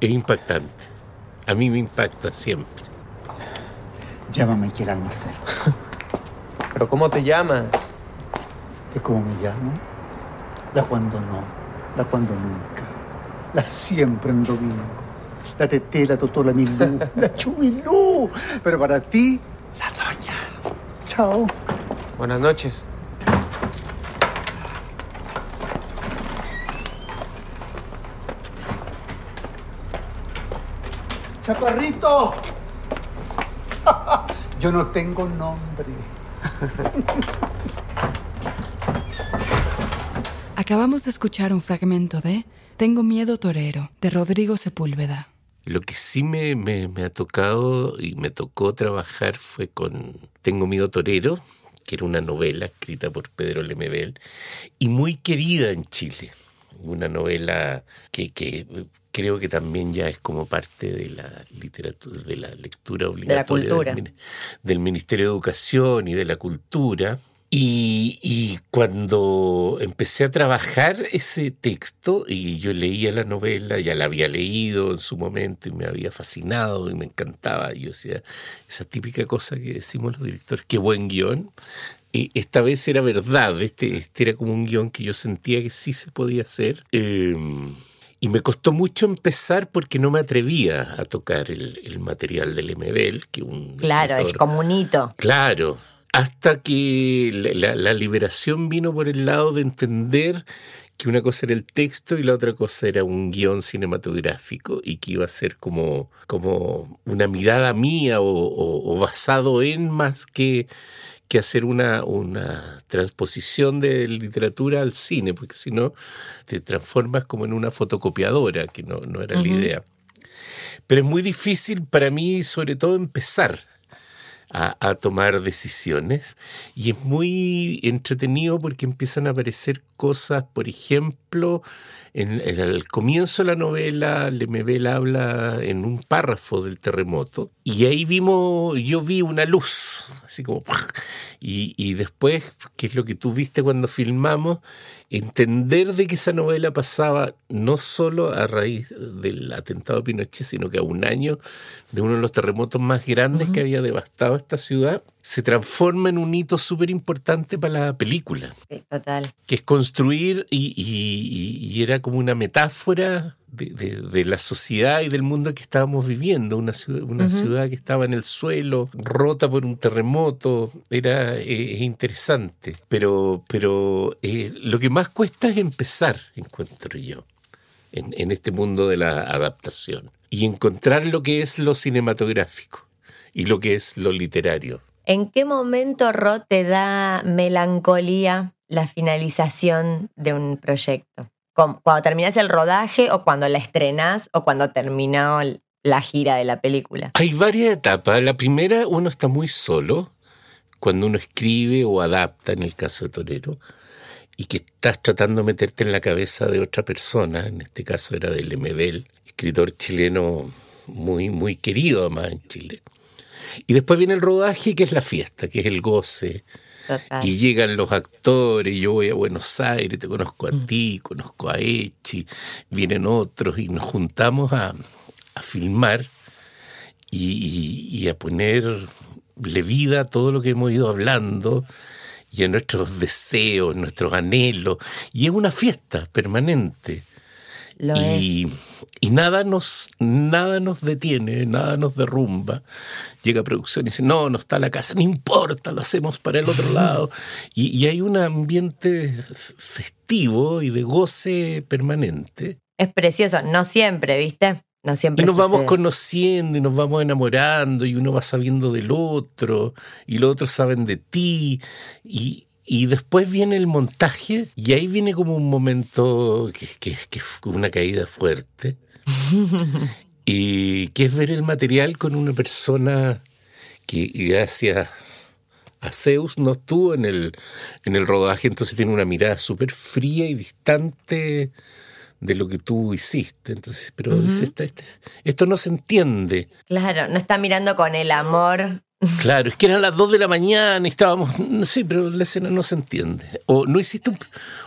es impactante. A mí me impacta siempre. Llámame aquí el almacén. [LAUGHS] ¿Pero cómo te llamas? ¿Qué cómo me llamo? La cuando no, la cuando nunca, la siempre en domingo [LAUGHS] la Tete, la Totó, la Milú, la Chumilú. Pero para ti, la Doña. Chao. Buenas noches. Chaparrito. [LAUGHS] Yo no tengo nombre. Acabamos de escuchar un fragmento de Tengo miedo torero, de Rodrigo Sepúlveda. Lo que sí me, me, ha tocado y me tocó trabajar fue con Tengo miedo torero, que era una novela escrita por Pedro Lemebel y muy querida en Chile. Una novela que, que creo que también ya es como parte de la literatura, de la lectura obligatoria del, del Ministerio de Educación y de la Cultura y, cuando empecé a trabajar ese texto, y yo leía la novela, ya la había leído en su momento y me había fascinado y me encantaba, yo decía, esa típica cosa que decimos los directores, qué buen guion, y esta vez era verdad, este, este era como un guion que yo sentía que sí se podía hacer. Em, y me costó mucho empezar porque no me atrevía a tocar el, material del MBL, que un... Claro, un hito. Claro, hasta que la, liberación vino por el lado de entender que una cosa era el texto y la otra cosa era un guion cinematográfico y que iba a ser como, como una mirada mía o, basado en más que, que hacer una, una transposición de literatura al cine, porque si no te transformas como en una fotocopiadora, que no, no era la idea. Pero es muy difícil para mí, sobre todo, empezar a, tomar decisiones. Y es muy entretenido porque empiezan a aparecer cosas, por ejemplo, en, el comienzo de la novela, Lemebel habla en un párrafo del terremoto y ahí vimos, yo vi una luz, así como, y, y después, que es lo que tú viste cuando filmamos, entender de que esa novela pasaba no solo a raíz del atentado de Pinochet, sino que a un año de uno de los terremotos más grandes que había devastado esta ciudad, se transforma en un hito súper importante para la película. total. Que es construir, y, era como una metáfora de, la sociedad y del mundo que estábamos viviendo, una ciudad, una ciudad que estaba en el suelo, rota por un terremoto, era eh, interesante, pero, pero eh, lo que más cuesta es empezar, encuentro yo, en, en este mundo de la adaptación y encontrar lo que es lo cinematográfico y lo que es lo literario. ¿En qué momento, Ro, te da melancolía la finalización de un proyecto? Cuando terminas el rodaje o cuando la estrenas o cuando terminó la gira de la película? Hay varias etapas. La primera, uno está muy solo cuando uno escribe o adapta, en el caso de Torero, y que estás tratando de meterte en la cabeza de otra persona, en este caso era de Lemebel, escritor chileno muy, muy querido además en Chile. Y después viene el rodaje, que es la fiesta, que es el goce, y llegan los actores, yo voy a Buenos Aires, te conozco a mm. ti, conozco a Echi, vienen otros y nos juntamos a, filmar y, a ponerle vida a todo lo que hemos ido hablando y a nuestros deseos, nuestros anhelos. Y es una fiesta permanente. Y, y nada nos, nada nos detiene, nada nos derrumba. Llega a producción y dice, no, no está la casa, no importa, lo hacemos para el otro [LAUGHS] lado. Y, hay un ambiente festivo y de goce permanente. Es precioso, no siempre, ¿viste? No siempre y nos vamos conociendo y nos vamos enamorando y uno va sabiendo del otro y los otros saben de ti y, y después viene el montaje y ahí viene como un momento que, que, que una caída fuerte. [LAUGHS] y que es ver el material con una persona que gracias a Zeus no estuvo en el, en el rodaje, entonces tiene una mirada súper fría y distante de lo que tú hiciste. Entonces, pero este, esto no se entiende. Claro, no está mirando con el amor Claro, es que eran las 2 de la mañana y estábamos, no sé, pero la escena no se entiende. O no hiciste un,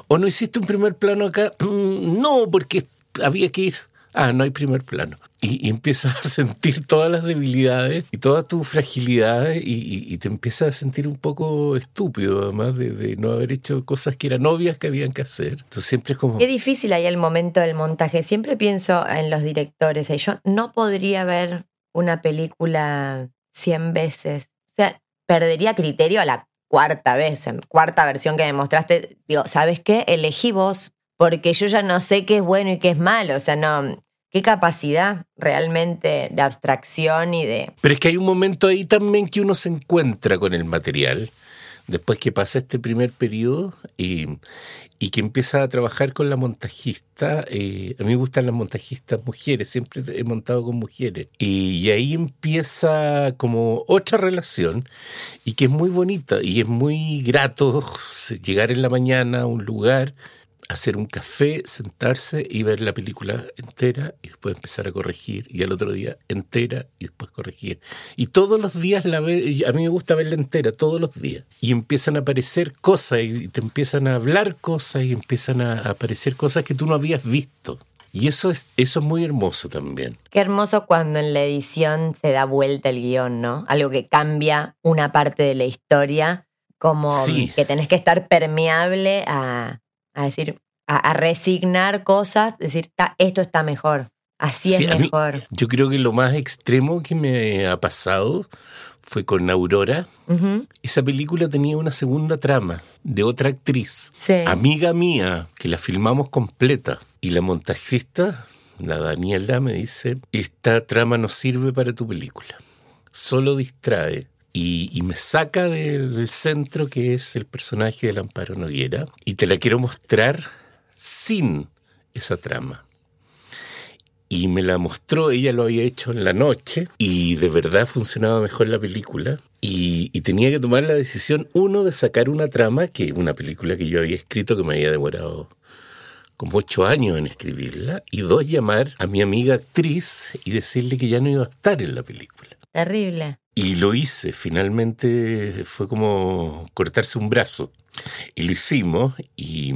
o no hiciste un primer plano acá, mm, no, porque había que ir. Ah, no hay primer plano. Y, empiezas a sentir todas las debilidades y todas tus fragilidades y, te empiezas a sentir un poco estúpido, además de, no haber hecho cosas que eran obvias que habían que hacer. Entonces siempre es como... Qué difícil ahí el momento del montaje. Siempre pienso en los directores. Yo no podría ver una película 100 veces. O sea, perdería criterio a la cuarta vez, cuarta versión que me mostraste. Digo, ¿sabes qué? Elegí vos, porque yo ya no sé qué es bueno y qué es malo. O sea, no. Qué capacidad realmente de abstracción y de. Pero es que hay un momento ahí también que uno se encuentra con el material después que pasa este primer periodo y, que empieza a trabajar con la montajista. Eh, a mí me gustan las montajistas mujeres, siempre he montado con mujeres. Y, y, ahí empieza como otra relación y que es muy bonita y es muy grato llegar en la mañana a un lugar hacer un café, sentarse y ver la película entera y después empezar a corregir y al otro día entera y después corregir. Y todos los días la ve, a mí me gusta verla entera, todos los días. Y empiezan a aparecer cosas y te empiezan a hablar cosas y empiezan a aparecer cosas que tú no habías visto. Y eso es, eso es muy hermoso también. Qué hermoso cuando en la edición se da vuelta el guion, ¿no? Algo que cambia una parte de la historia, como que tenés que estar permeable a, a decir, a, resignar cosas, decir, esto está mejor, así es mejor. yo creo que lo más extremo que me ha pasado fue con Aurora. Esa película tenía una segunda trama de otra actriz, amiga mía, que la filmamos completa. Y la montajista, la Daniela, me dice, esta trama no sirve para tu película, solo distrae. Y, me saca del, centro que es el personaje del Amparo Noguera y te la quiero mostrar sin esa trama. Y me la mostró, ella lo había hecho en la noche y de verdad funcionaba mejor la película. Y, tenía que tomar la decisión, uno, de sacar una trama, que una película que yo había escrito que me había demorado como ocho años en escribirla, y dos, llamar a mi amiga actriz y decirle que ya no iba a estar en la película. Terrible. Y lo hice, finalmente fue como cortarse un brazo. Y lo hicimos y,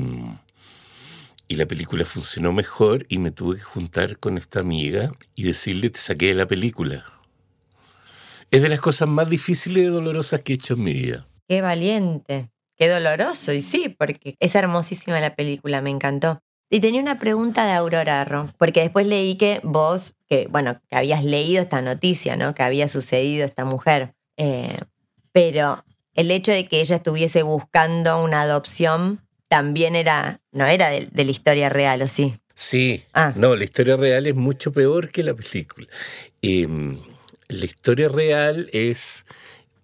y la película funcionó mejor y me tuve que juntar con esta amiga y decirle te saqué de la película. Es de las cosas más difíciles y dolorosas que he hecho en mi vida. Qué valiente, qué doloroso, y sí, porque es hermosísima la película, me encantó. Y tenía una pregunta de Aurora Ro, porque después leí que vos, que bueno, que habías leído esta noticia, ¿no? Que había sucedido esta mujer. Eh, pero el hecho de que ella estuviese buscando una adopción también era, no era de, la historia real, ¿o sí? Sí, ah. no, la historia real es mucho peor que la película. Em, la historia real es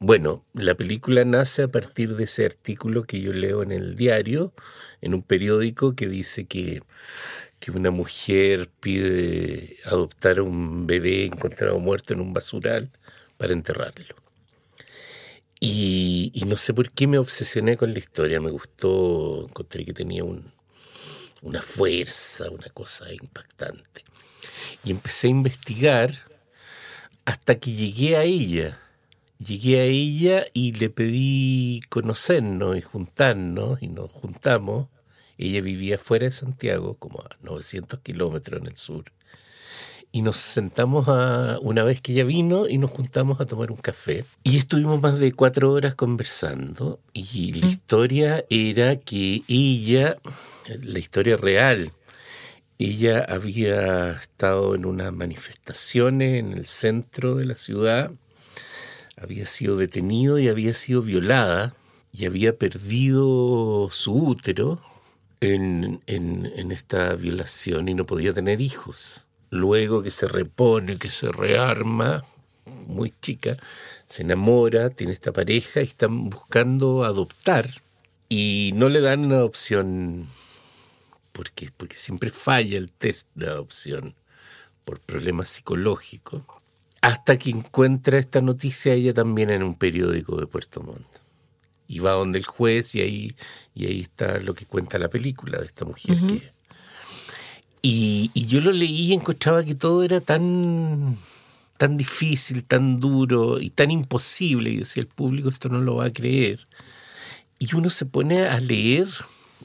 bueno, la película nace a partir de ese artículo que yo leo en el diario, en un periódico que dice que, que una mujer pide adoptar a un bebé encontrado muerto en un basural para enterrarlo. Y, no sé por qué me obsesioné con la historia, me gustó, encontré que tenía un, una fuerza, una cosa impactante. Y empecé a investigar hasta que llegué a ella llegué a ella y le pedí conocernos y juntarnos y nos juntamos. Ella vivía fuera de Santiago, como a 900 kilómetros en el sur. Y nos sentamos a, una vez que ella vino y nos juntamos a tomar un café. Y estuvimos más de cuatro horas conversando. Y la historia era que ella, la historia real, ella había estado en unas manifestaciones en el centro de la ciudad había sido detenido y había sido violada y había perdido su útero en, en, esta violación y no podía tener hijos. Luego que se repone, que se rearma, muy chica, se enamora, tiene esta pareja y están buscando adoptar y no le dan una adopción porque, porque siempre falla el test de adopción por problemas psicológicos hasta que encuentra esta noticia ella también en un periódico de Puerto Montt. Y va donde el juez y ahí, y ahí está lo que cuenta la película de esta mujer que... Y, y, yo lo leí y encontraba que todo era tan, tan difícil, tan duro y tan imposible. Y decía, el público esto no lo va a creer. Y uno se pone a leer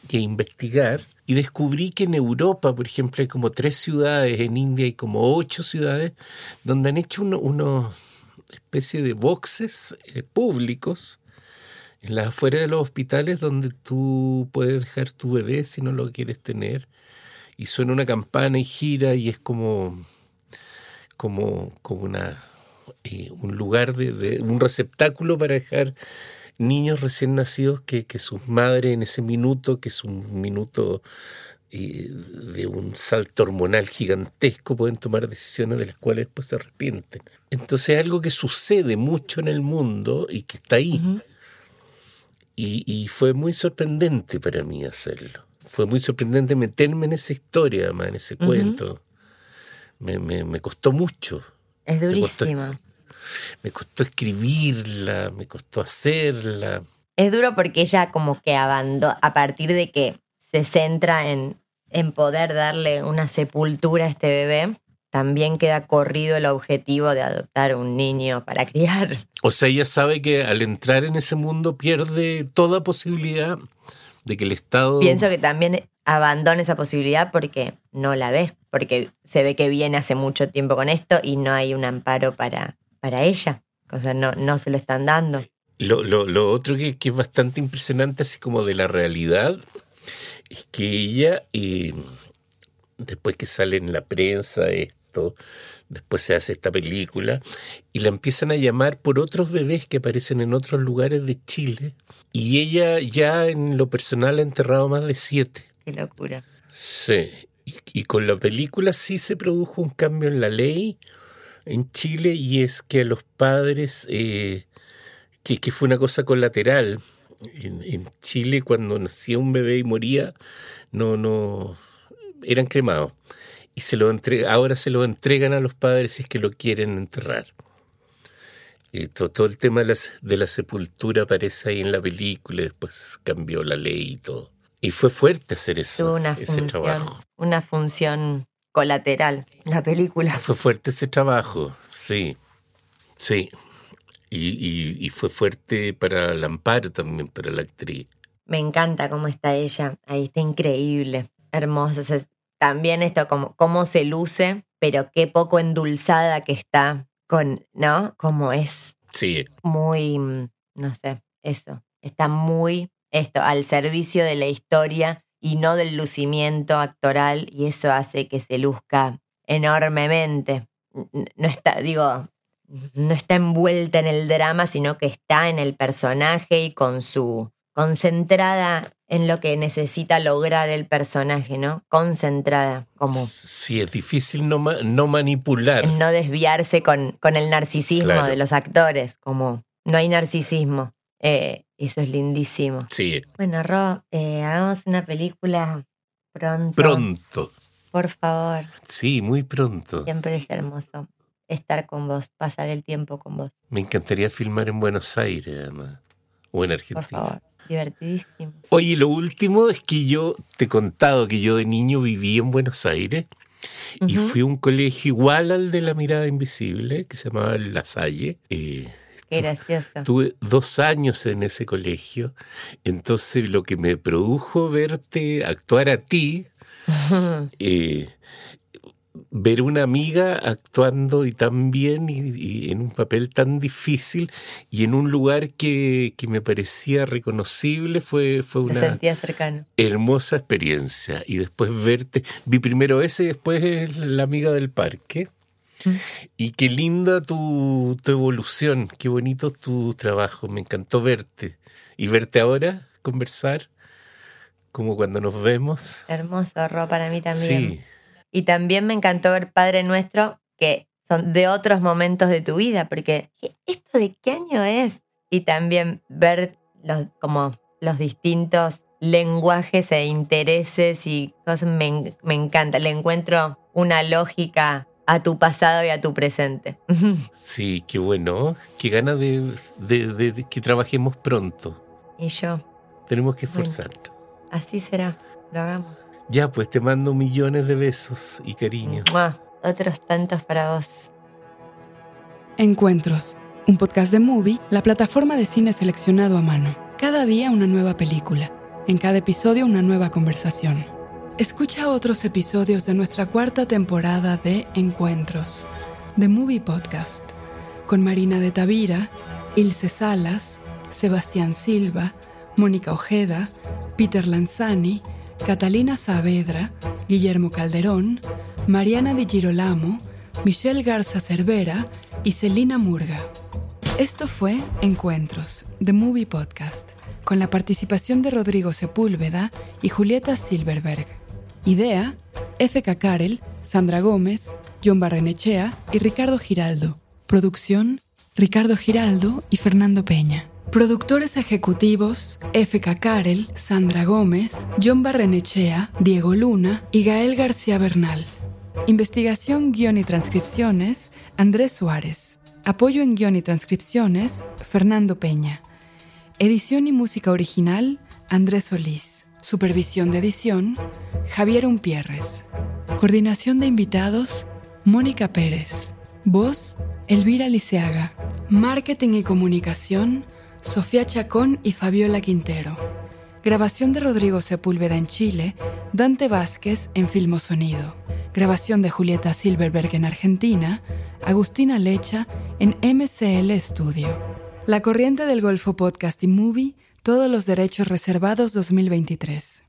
y a investigar y descubrí que en Europa, por ejemplo, hay como tres ciudades, en India hay como ocho ciudades, donde han hecho una especie de boxes eh, públicos en las afueras de los hospitales donde tú puedes dejar tu bebé si no lo quieres tener. Y suena una campana y gira y es como, como, como una, eh, un lugar, de, un receptáculo para dejar niños recién nacidos que, que sus madres en ese minuto, que es un minuto eh, de un salto hormonal gigantesco, pueden tomar decisiones de las cuales después se arrepienten. Entonces es algo que sucede mucho en el mundo y que está ahí. y, fue muy sorprendente para mí hacerlo. Fue muy sorprendente meterme en esa historia, además, en ese cuento. Me, me, me, costó mucho. Es durísima. Me costó, escribirla, me costó hacerla. Es duro porque ella como que abandona, a partir de que se centra en, en poder darle una sepultura a este bebé, también queda corrido el objetivo de adoptar un niño para criar. O sea, ella sabe que al entrar en ese mundo pierde toda posibilidad de que el Estado... Pienso que también abandona esa posibilidad porque no la ve, porque se ve que viene hace mucho tiempo con esto y no hay un amparo para, para ella. O sea, no, no se lo están dando. Lo, lo, otro que, es bastante impresionante, así como de la realidad, es que ella, eh, después que sale en la prensa esto, después se hace esta película, y la empiezan a llamar por otros bebés que aparecen en otros lugares de Chile, y ella ya en lo personal ha enterrado más de siete. Qué locura. Sí, y, con la película sí se produjo un cambio en la ley en Chile, y es que a los padres, eh, que, que fue una cosa colateral, en, Chile cuando nacía un bebé y moría, no, no, eran cremados. Y se lo entrega, ahora se lo entregan a los padres si es que lo quieren enterrar. Y todo, el tema de la, de la, sepultura aparece ahí en la película, después cambió la ley y todo. Y fue fuerte hacer eso, una ese función, trabajo. Una función colateral, la película. Fue fuerte ese trabajo, sí, sí. Y, fue fuerte para Lamparo también, para la actriz. Me encanta cómo está ella, ahí está increíble, hermosa. también esto, como cómo se luce, pero qué poco endulzada que está con, ¿no? Como es. Sí. Muy, no sé, eso. Está muy, esto, al servicio de la historia y no del lucimiento actoral, y eso hace que se luzca enormemente. No está, digo, no está envuelta en el drama, sino que está en el personaje y con su concentrada en lo que necesita lograr el personaje, ¿no? Concentrada, como... Sí, es difícil no, no manipular. no desviarse con, con el narcisismo de los actores, como no hay narcisismo. Eh, eso es lindísimo. Sí. Bueno, Ro, eh, hagamos una película pronto. Pronto. Por favor. Sí, muy pronto. Siempre es hermoso estar con vos, pasar el tiempo con vos. Me encantaría filmar en Buenos Aires, además, o en Argentina. Por favor, divertidísimo. Oye, lo último es que yo te he contado que yo de niño viví en Buenos Aires y fui a un colegio igual al de la mirada invisible, que se llamaba La Salle. Eh, Qué gracioso. Tuve dos años en ese colegio, entonces lo que me produjo verte actuar a ti [LAUGHS] eh, ver una amiga actuando y tan bien y, en un papel tan difícil y en un lugar que, me parecía reconocible fue, fue una hermosa experiencia. Y después verte, vi primero ese y después la amiga del parque. Mm. Y qué linda tu, tu evolución, qué bonito tu trabajo, me encantó verte. Y verte ahora, conversar, como cuando nos vemos. Hermoso, Ro, para mí también. Sí. Y también me encantó ver Padre Nuestro, que son de otros momentos de tu vida, porque ¿esto de qué año es? Y también ver los, como los distintos lenguajes e intereses y cosas me, encanta. Le encuentro una lógica a tu pasado y a tu presente. [LAUGHS] Sí, qué bueno. Qué ganas de, que trabajemos pronto. Y yo. Tenemos que esforzarnos. así será. Lo hagamos. Ya, pues te mando millones de besos y cariños. Otros tantos para vos. Encuentros, un podcast de Movie, la plataforma de cine seleccionado a mano. Cada día una nueva película. En cada episodio una nueva conversación. Escucha otros episodios de nuestra cuarta temporada de Encuentros, The Movie Podcast, con Marina de Tavira, Ilse Salas, Sebastián Silva, Mónica Ojeda, Peter Lanzani, Catalina Saavedra, Guillermo Calderón, Mariana Di Girolamo, Michelle Garza Cervera y Celina Murga. Esto fue Encuentros, The Movie Podcast, con la participación de Rodrigo Sepúlveda y Julieta Silverberg. Idea, F.K. Karel, Sandra Gómez, John Barrenechea y Ricardo Giraldo. Producción, Ricardo Giraldo y Fernando Peña. Productores ejecutivos F.K. Karel, Sandra Gómez, John Barrenechea, Diego Luna y Gael García Bernal. Investigación, guion y transcripciones, Andrés Suárez. Apoyo en guion y transcripciones, Fernando Peña. Edición y música original, Andrés Solís. Supervisión de edición, Javier Umpierres. Coordinación de invitados, Mónica Pérez. Voz, Elvira Liceaga. Marketing y comunicación, Sofía Chacón y Fabiola Quintero. Grabación de Rodrigo Sepúlveda en Chile, Dante Vázquez en Filmosonido. Grabación de Julieta Silverberg en Argentina, Agustina Lecha en MCL Studio. La Corriente del Golfo Podcast y Movie, todos los derechos reservados 2023.